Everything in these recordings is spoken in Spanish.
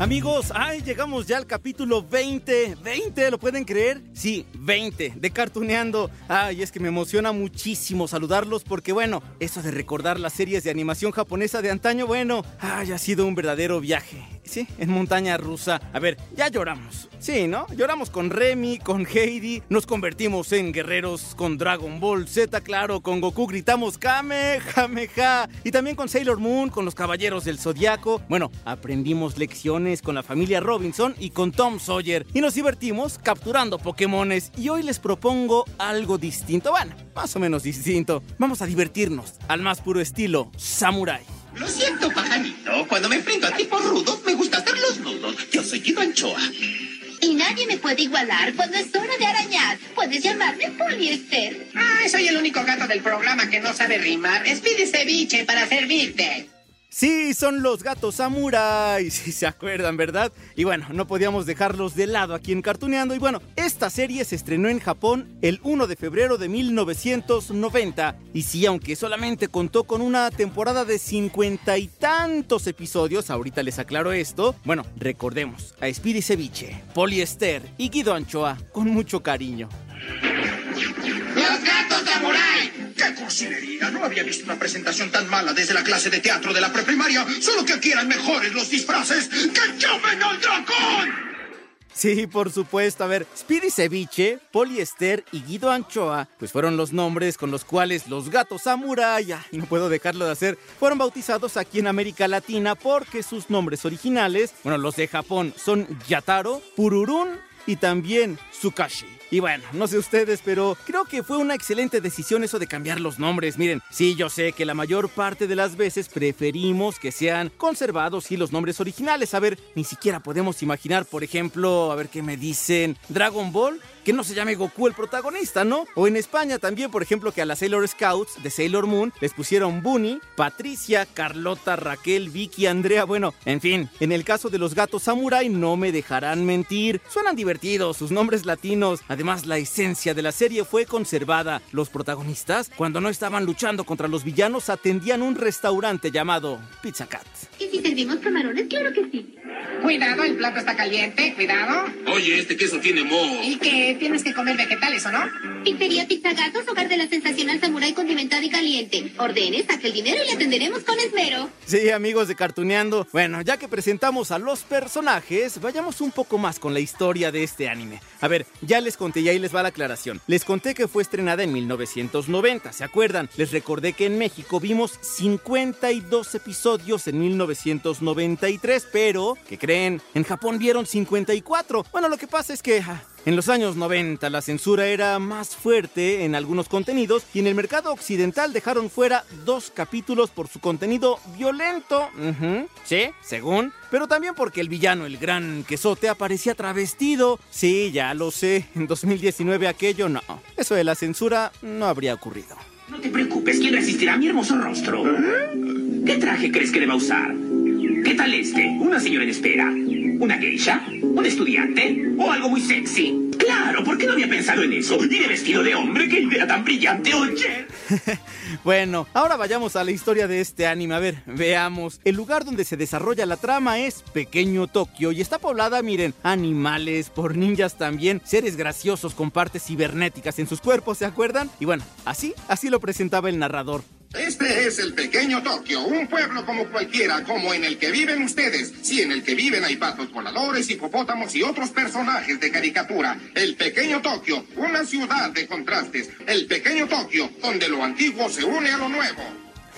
Amigos, ay, llegamos ya al capítulo 20. 20, ¿lo pueden creer? Sí, 20 de Cartuneando. Ay, es que me emociona muchísimo saludarlos porque, bueno, eso de recordar las series de animación japonesa de antaño, bueno, ay, ha sido un verdadero viaje. Sí, en montaña rusa. A ver, ya lloramos. Sí, ¿no? Lloramos con Remy, con Heidi, nos convertimos en guerreros con Dragon Ball Z, claro, con Goku gritamos Kamehameha. Y también con Sailor Moon, con los Caballeros del Zodiaco. Bueno, aprendimos lecciones con la familia Robinson y con Tom Sawyer. Y nos divertimos capturando Pokémones. Y hoy les propongo algo distinto. Bueno, más o menos distinto. Vamos a divertirnos al más puro estilo Samurai. Lo siento, pajarito. Cuando me enfrento a tipos Anchoa. Y nadie me puede igualar cuando es hora de arañar. Puedes llamarme poliéster. Ah, soy el único gato del programa que no sabe rimar. Espide ceviche para servirte. Sí, son los gatos samurai, si se acuerdan, ¿verdad? Y bueno, no podíamos dejarlos de lado aquí en Cartuneando. Y bueno, esta serie se estrenó en Japón el 1 de febrero de 1990. Y sí, aunque solamente contó con una temporada de cincuenta y tantos episodios, ahorita les aclaro esto. Bueno, recordemos a Speedy Ceviche, Poliester y Guido Anchoa con mucho cariño. ¡Los gatos samurai! ¡Qué cursilería! No había visto una presentación tan mala desde la clase de teatro de la preprimaria. Solo que aquí eran mejores los disfraces. ¡Que llamen al dragón! Sí, por supuesto. A ver, Speedy Ceviche, Poliester y Guido Anchoa, pues fueron los nombres con los cuales los gatos samurai, ay, no puedo dejarlo de hacer, fueron bautizados aquí en América Latina porque sus nombres originales, bueno, los de Japón son Yataro, Pururun y también Tsukashi. Y bueno, no sé ustedes, pero creo que fue una excelente decisión eso de cambiar los nombres. Miren, sí, yo sé que la mayor parte de las veces preferimos que sean conservados y los nombres originales. A ver, ni siquiera podemos imaginar, por ejemplo, a ver qué me dicen, Dragon Ball, que no se llame Goku el protagonista, ¿no? O en España también, por ejemplo, que a las Sailor Scouts de Sailor Moon les pusieron Bunny, Patricia, Carlota, Raquel, Vicky, Andrea, bueno, en fin, en el caso de los gatos samurai no me dejarán mentir, suenan divertidos, sus nombres latinos, además la esencia de la serie fue conservada. Los protagonistas, cuando no estaban luchando contra los villanos, atendían un restaurante llamado Pizza Cat. ¿Y si servimos camarones? Claro que sí. Cuidado, el plato está caliente. Cuidado. Oye, este queso tiene moho. ¿Y que tienes que comer vegetales o no? Pizzería Pizza Gatos, hogar de la sensacional samurai condimentada y caliente. Ordene, saque el dinero y le atenderemos con esmero. Sí, amigos de Cartuneando. Bueno, ya que presentamos a los personajes, vayamos un poco más con la historia de este anime. A ver, ya les conté y ahí les va la aclaración. Les conté que fue estrenada en 1990, ¿se acuerdan? Les recordé que en México vimos 52 episodios en 1993, pero, ¿qué creen? En Japón vieron 54. Bueno, lo que pasa es que... ah, en los años 90 la censura era más fuerte en algunos contenidos y en el mercado occidental dejaron fuera dos capítulos por su contenido violento. Sí, según. Pero también porque el villano, el gran quesote, aparecía travestido. Sí, ya lo sé. En 2019 aquello no. Eso de la censura no habría ocurrido. No te preocupes, ¿quién resistirá mi hermoso rostro? ¿Qué traje crees que le va a usar? ¿Qué tal este? ¿Una señora en espera? ¿Una geisha? ¿Un estudiante? ¿O algo muy sexy? Claro, ¿por qué no había pensado en eso? ¿Y de vestido de hombre? ¡Qué idea tan brillante, oye! Bueno, ahora vayamos a la historia de este anime. A ver, veamos. El lugar donde se desarrolla la trama es Pequeño Tokio y está poblada, miren, animales, por ninjas también, seres graciosos con partes cibernéticas en sus cuerpos, ¿se acuerdan? Y bueno, así, así lo presentaba el narrador. Este es el pequeño Tokio, un pueblo como cualquiera, como en el que viven ustedes. Sí, en el que viven hay patos voladores, hipopótamos y otros personajes de caricatura. El pequeño Tokio, una ciudad de contrastes. El pequeño Tokio, donde lo antiguo se une a lo nuevo.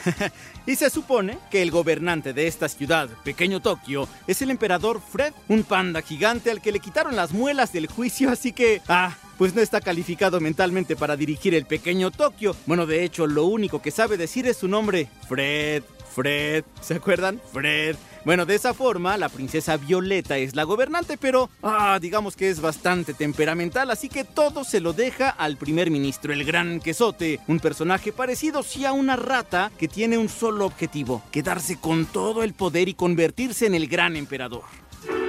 y se supone que el gobernante de esta ciudad, Pequeño Tokio, es el emperador Fred, un panda gigante al que le quitaron las muelas del juicio, así que... Ah, pues no está calificado mentalmente para dirigir el pequeño Tokio. Bueno, de hecho, lo único que sabe decir es su nombre, Fred. Fred, ¿se acuerdan? Fred. Bueno, de esa forma, la princesa Violeta es la gobernante, pero ah, digamos que es bastante temperamental, así que todo se lo deja al primer ministro, el gran quesote, un personaje parecido sí a una rata que tiene un solo objetivo, quedarse con todo el poder y convertirse en el gran emperador.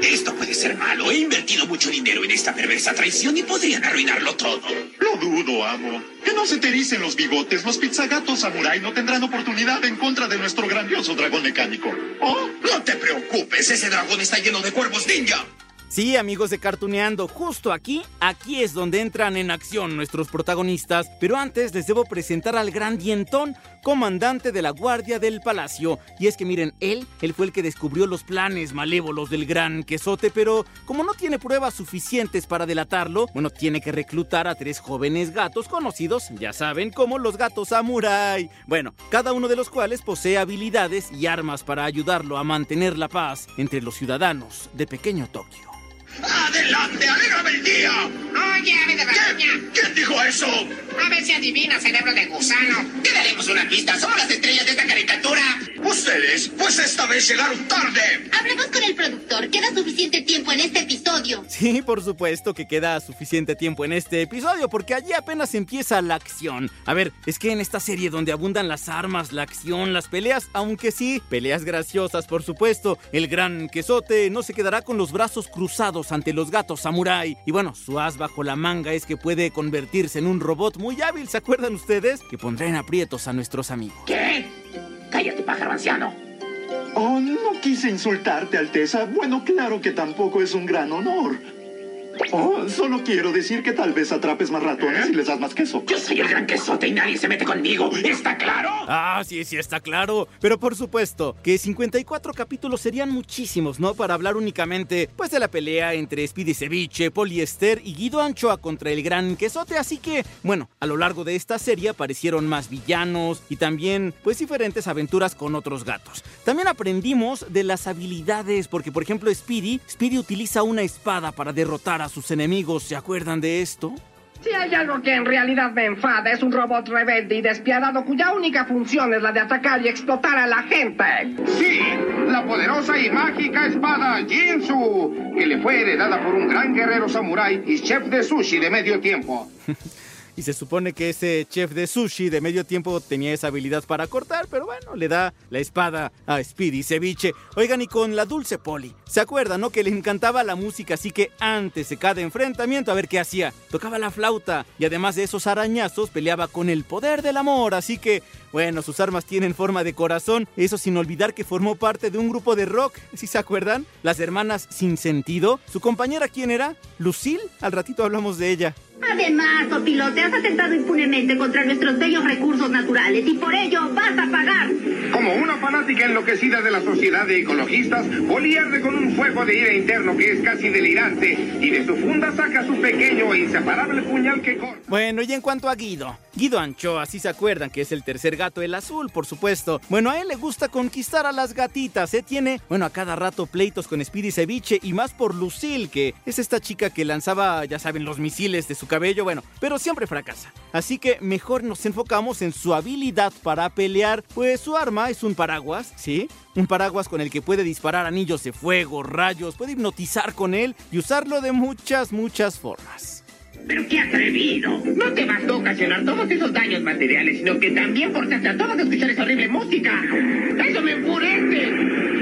Esto puede ser malo. He invertido mucho dinero en esta perversa traición y podrían arruinarlo todo. Lo dudo, amo. Que no se te ericen los bigotes. Los pizzagatos samurai no tendrán oportunidad en contra de nuestro grandioso dragón mecánico. Oh, no te preocupes. Ese dragón está lleno de cuervos ninja. Sí, amigos de Cartuneando, justo aquí, aquí es donde entran en acción nuestros protagonistas, pero antes les debo presentar al gran dientón, comandante de la Guardia del Palacio. Y es que miren, él, él fue el que descubrió los planes malévolos del gran quesote, pero como no tiene pruebas suficientes para delatarlo, bueno, tiene que reclutar a tres jóvenes gatos conocidos, ya saben, como los gatos samurai. Bueno, cada uno de los cuales posee habilidades y armas para ayudarlo a mantener la paz entre los ciudadanos de Pequeño Tokio. ¡Adelante! ¡Alégrame el día! A ver si adivina, cerebro de gusano. Te daremos una pista. Somos las estrellas de esta caricatura. ¿Ustedes? Pues esta vez llegaron tarde. Hablemos con el productor. Queda suficiente tiempo en este episodio. Sí, por supuesto que queda suficiente tiempo en este episodio, porque allí apenas empieza la acción. A ver, es que en esta serie donde abundan las armas, la acción, las peleas, aunque sí, peleas graciosas, por supuesto, el gran quesote no se quedará con los brazos cruzados ante los gatos samurai. Y bueno, su as bajo la manga es que puede convertirse en un robot muy hábil, ¿se acuerdan ustedes? Que pondrá en aprietos a nuestros amigos. ¿Qué? Pájaro anciano. Oh, no quise insultarte, Alteza. Bueno, claro que tampoco es un gran honor. Oh, solo quiero decir que tal vez atrapes más ratones y les das más queso. Yo soy el gran quesote y nadie se mete conmigo. ¿Está claro? Ah, sí, sí, está claro. Pero por supuesto, que 54 capítulos serían muchísimos, ¿no? Para hablar únicamente, pues, de la pelea entre Speedy Ceviche, Poliester y Guido Anchoa contra el gran quesote. Así que, bueno, a lo largo de esta serie aparecieron más villanos y también, pues, diferentes aventuras con otros gatos. También aprendimos de las habilidades, porque, por ejemplo, Speedy, Speedy utiliza una espada para derrotar a sus enemigos. ¿Se acuerdan de esto? Si hay algo que en realidad me enfada, es un robot rebelde y despiadado cuya única función es la de atacar y explotar a la gente. Sí, la poderosa y mágica espada Jinsu, que le fue heredada por un gran guerrero samurái y chef de sushi de medio tiempo. Y se supone que ese chef de sushi de medio tiempo tenía esa habilidad para cortar, pero bueno, le da la espada a Speedy Ceviche. Oigan, y con la dulce Poli. ¿Se acuerdan, no? Que le encantaba la música, así que antes de cada enfrentamiento, a ver qué hacía. Tocaba la flauta y además de esos arañazos, peleaba con el poder del amor, así que, bueno, sus armas tienen forma de corazón. Eso sin olvidar que formó parte de un grupo de rock, ¿sí se acuerdan? Las hermanas Sin Sentido. ¿Su compañera quién era? Lucille. Al ratito hablamos de ella. Además, Opilote, has atentado impunemente contra nuestros bellos recursos naturales y por ello vas a pagar. Como una fanática enloquecida de la sociedad de ecologistas, Poli arde con un fuego de ira interno que es casi delirante y de su funda saca su pequeño e inseparable puñal que corta. Bueno, y en cuanto a Guido, Guido Anchoa, si se acuerdan que es el tercer gato, el azul, por supuesto. Bueno, a él le gusta conquistar a las gatitas, ¿eh? Tiene, bueno, a cada rato pleitos con Speedy Ceviche y más por Lucille, que es esta chica que lanzaba, ya saben, los misiles de su cabello, bueno, pero siempre fracasa. Así que mejor nos enfocamos en su habilidad para pelear, pues su arma es un paraguas, ¿sí? Un paraguas con el que puede disparar anillos de fuego, rayos, puede hipnotizar con él y usarlo de muchas, muchas formas. ¡Pero qué atrevido! No te bastó ocasionar todos esos daños materiales, sino que también forzaste a todos a escuchar esa horrible música. ¡Eso me enfurece!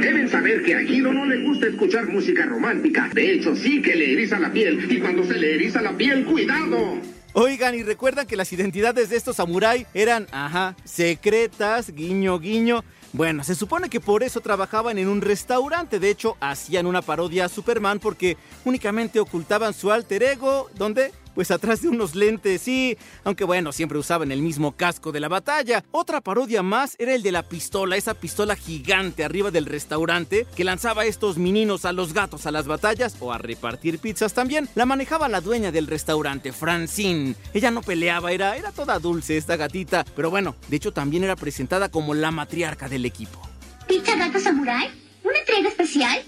Deben saber que a Guido no le gusta escuchar música romántica. De hecho, sí que le eriza la piel. Y cuando se le eriza la piel, ¡cuidado! Oigan, y recuerdan que las identidades de estos samurái eran, ajá, secretas, guiño, guiño. Bueno, se supone que por eso trabajaban en un restaurante. De hecho, hacían una parodia a Superman porque únicamente ocultaban su alter ego. ¿Dónde? Pues atrás de unos lentes, sí, aunque bueno, siempre usaban el mismo casco de la batalla. Otra parodia más era el de la pistola, esa pistola gigante arriba del restaurante que lanzaba a estos meninos a los gatos a las batallas o a repartir pizzas también. La manejaba la dueña del restaurante, Francine. Ella no peleaba, era, era toda dulce esta gatita, pero bueno, de hecho también era presentada como la matriarca del equipo. ¿Pizza Gato Samurai? ¿Una entrega especial?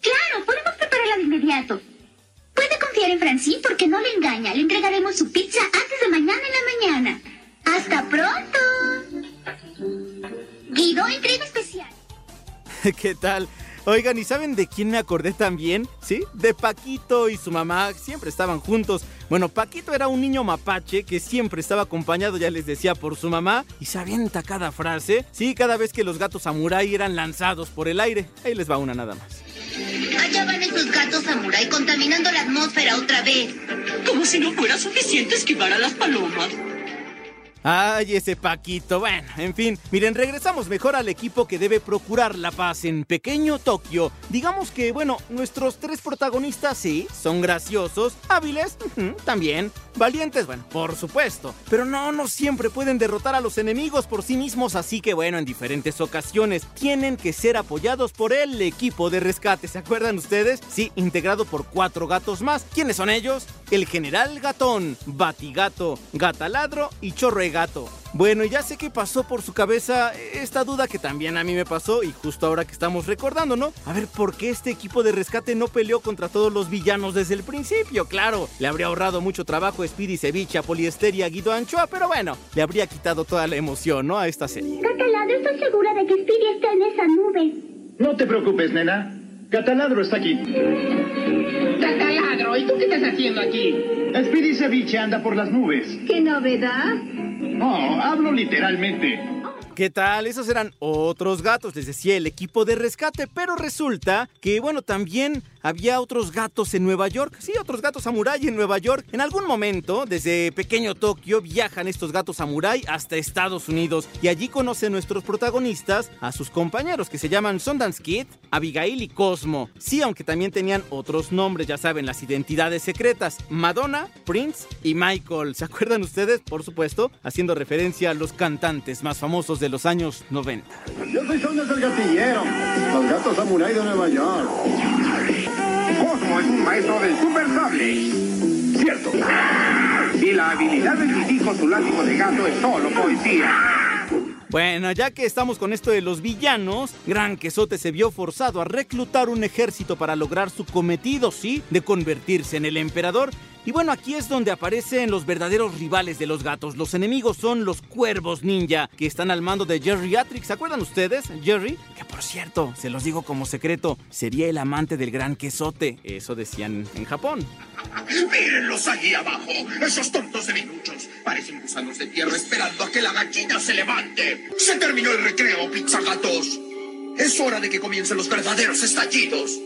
Claro, podemos prepararla de inmediato. Puede confiar en Francine porque no le engaña. Le entregaremos su pizza antes de mañana en la mañana. ¡Hasta pronto! Guido, entrega especial. ¿Qué tal? Oigan, ¿y saben de quién me acordé también? ¿Sí? De Paquito y su mamá, siempre estaban juntos. Bueno, Paquito era un niño mapache que siempre estaba acompañado, ya les decía, por su mamá y se avienta cada frase. Sí, cada vez que los gatos samurai eran lanzados por el aire. Ahí les va una nada más. Allá van esos gatos samurai contaminando la atmósfera otra vez. Como si no fuera suficiente esquivar a las palomas. Ay, ese Paquito. Bueno, en fin. Miren, regresamos mejor al equipo que debe procurar la paz en pequeño Tokio. Digamos que, bueno, nuestros tres protagonistas sí, son graciosos, hábiles, también, valientes, bueno, por supuesto. Pero no, no siempre pueden derrotar a los enemigos por sí mismos, así que, bueno, en diferentes ocasiones tienen que ser apoyados por el equipo de rescate. ¿Se acuerdan ustedes? Sí, integrado por cuatro gatos más. ¿Quiénes son ellos? El General Gatón, Batigato, Gataladro y Chorre Gato. Bueno, ya sé que pasó por su cabeza esta duda que también a mí me pasó y justo ahora que estamos recordando, ¿no? A ver, ¿por qué este equipo de rescate no peleó contra todos los villanos desde el principio? Claro, le habría ahorrado mucho trabajo a Speedy Ceviche, a Poliester y a Guido Anchoa, pero bueno, le habría quitado toda la emoción, ¿no? A esta serie. Catalado, estoy segura de que Speedy está en esa nube. No te preocupes, nena. Cataladro está aquí. Cataladro, ¿y tú qué estás haciendo aquí? Speedy Ceviche anda por las nubes. ¿Qué novedad? No, hablo literalmente. ¿Qué tal? Esos eran otros gatos, les decía el equipo de rescate, pero resulta que, bueno, también había otros gatos en Nueva York, sí, otros gatos samurai en Nueva York. En algún momento, desde pequeño Tokio, viajan estos gatos samurai hasta Estados Unidos y allí conocen nuestros protagonistas a sus compañeros que se llaman Sundance Kid, Abigail y Cosmo. Sí, aunque también tenían otros nombres, ya saben, las identidades secretas, Madonna, Prince y Michael. ¿Se acuerdan ustedes? Por supuesto, haciendo referencia a los cantantes más famosos de los años 90. Yo soy Sonia el gatillero. Los gatos samurai de Nueva York. Cosmo es un maestro del super sable. Cierto. Y la habilidad de mi hijo, su látigo de gato, es solo poesía. Bueno, ya que estamos con esto de los villanos, Gran Quesote se vio forzado a reclutar un ejército para lograr su cometido, sí, de convertirse en el emperador. Y bueno, aquí es donde aparecen los verdaderos rivales de los gatos. Los enemigos son los cuervos ninja, que están al mando de Jerry Atrix. ¿Se acuerdan ustedes? Jerry, que por cierto, se los digo como secreto, sería el amante del Gran Quesote. Eso decían en Japón. Mírenlos allí abajo. Esos tontos de minuchos. Parecen gusanos de tierra esperando a que la gallina se levante. Se terminó el recreo, pizzagatos. Es hora de que comiencen los verdaderos estallidos.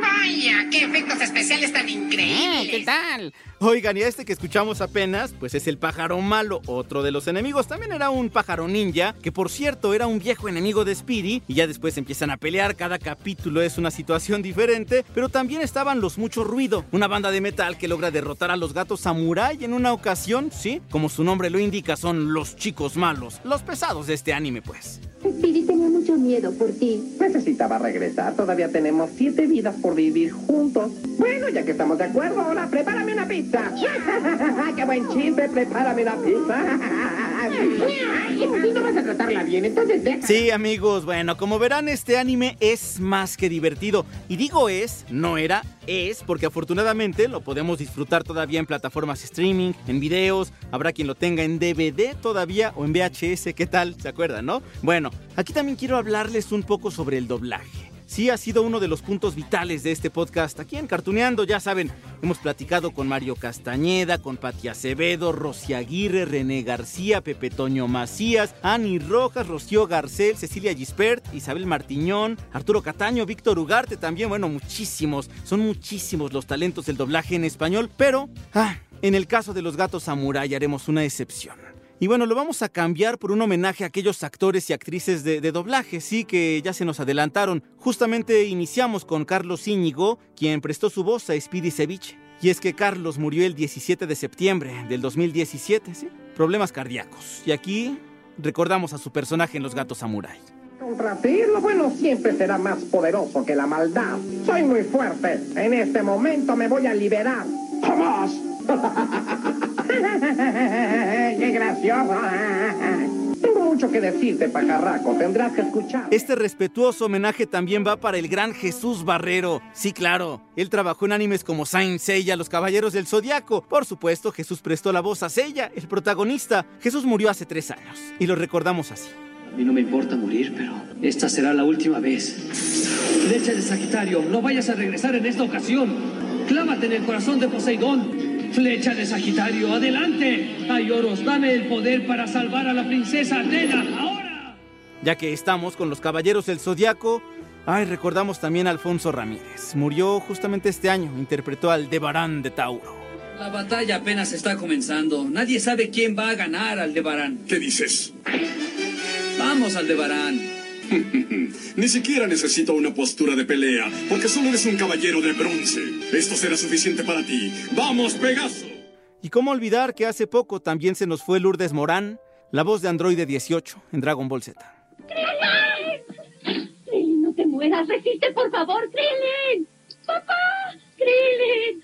Vaya, qué efectos especiales tan increíbles. ¿Qué tal? Oigan, y este que escuchamos apenas, pues es el pájaro malo, otro de los enemigos. También era un pájaro ninja, que por cierto era un viejo enemigo de Speedy, y ya después empiezan a pelear. Cada capítulo es una situación diferente, pero también estaban los Mucho Ruido, una banda de metal que logra derrotar a los gatos samurai en una ocasión, ¿sí? Como su nombre lo indica, son los chicos malos, los pesados de este anime, pues. Speedy tenía mucho miedo por ti. Necesitaba regresar. Todavía tenemos siete vidas por vivir juntos. Bueno, ya que estamos de acuerdo, ahora prepárame una pizza. ¡Qué buen chiste! Prepárame una pizza. Sí, amigos, bueno, como verán, este anime es más que divertido. Y digo es, no era, es, porque afortunadamente lo podemos disfrutar todavía en plataformas streaming, en videos, habrá quien lo tenga en DVD todavía o en VHS, ¿qué tal? ¿Se acuerdan, no? Bueno, aquí también quiero hablarles un poco sobre el doblaje. Sí, ha sido uno de los puntos vitales de este podcast. Aquí en Cartuneando, ya saben, hemos platicado con Mario Castañeda, con Pati Acevedo, Rosy Aguirre, René García, Pepe Toño Macías, Ani Rojas, Rocío Garcel, Cecilia Gispert, Isabel Martiñón, Arturo Cataño, Víctor Ugarte también. Bueno, muchísimos, son muchísimos los talentos del doblaje en español, pero ah, en el caso de los gatos samurai haremos una excepción. Y bueno, lo vamos a cambiar por un homenaje a aquellos actores y actrices de, doblaje, sí, que ya se nos adelantaron. Justamente iniciamos con Carlos Íñigo, quien prestó su voz a Speedy Ceviche. Y es que Carlos murió el 17 de septiembre del 2017, ¿sí? Problemas cardíacos. Y aquí recordamos a su personaje en Los Gatos Samurai. Contra ti, lo bueno siempre será más poderoso que la maldad. Soy muy fuerte. En este momento me voy a liberar. ¡Jamás! ¡Qué gracioso! Tengo mucho que decirte, pajarraco. Tendrás que escuchar. Este respetuoso homenaje también va para el gran Jesús Barrero. Sí, claro. Él trabajó en animes como Saint Seiya, Los Caballeros del Zodiaco. Por supuesto, Jesús prestó la voz a Seiya, el protagonista. Jesús murió hace tres años y lo recordamos así. A mí no me importa morir, pero esta será la última vez. Flecha de Sagitario, no vayas a regresar en esta ocasión. Clávate en el corazón de Poseidón. Flecha de Sagitario, adelante. Ayoros, dame el poder para salvar a la princesa Atena, ahora. Ya que estamos con los Caballeros del Zodiaco, ay, recordamos también a Alfonso Ramírez. Murió justamente este año, interpretó al Debarán de Tauro. La batalla apenas está comenzando. Nadie sabe quién va a ganar Aldebarán. ¿Qué dices? Vamos, Aldebarán. Ni siquiera necesito una postura de pelea, porque solo eres un caballero de bronce. Esto será suficiente para ti. ¡Vamos, Pegaso! Y cómo olvidar que hace poco también se nos fue Lourdes Morán, la voz de Androide 18 en Dragon Ball Z. ¡Krillin! ¡Krillin, no te mueras! ¡Resiste, por favor, Krillin! ¡Papá! ¡Krillin!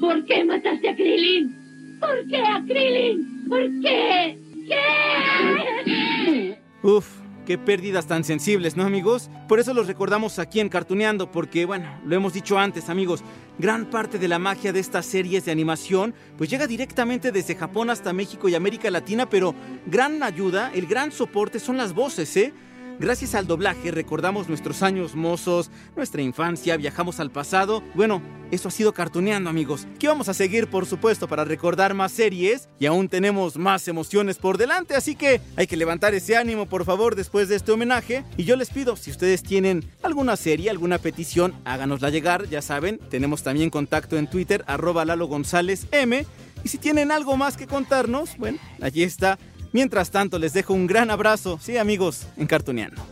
¿Por qué mataste a Krillin? ¿Por qué a Krillin? ¿Por qué? ¿Qué? Uf, qué pérdidas tan sensibles, ¿no, amigos? Por eso los recordamos aquí en Cartuneando, porque, bueno, lo hemos dicho antes, amigos, gran parte de la magia de estas series de animación, pues llega directamente desde Japón hasta México y América Latina, pero gran ayuda, el gran soporte son las voces, ¿eh? Gracias al doblaje recordamos nuestros años mozos, nuestra infancia, viajamos al pasado. Bueno, eso ha sido cartuneando amigos. Que vamos a seguir por supuesto para recordar más series y aún tenemos más emociones por delante, así que hay que levantar ese ánimo por favor después de este homenaje. Y yo les pido, si ustedes tienen alguna serie, alguna petición, háganosla llegar, ya saben, tenemos también contacto en Twitter, arroba Lalo González M. Y si tienen algo más que contarnos, bueno, allí está Mientras tanto, les dejo un gran abrazo, sí amigos, en Cartuneando.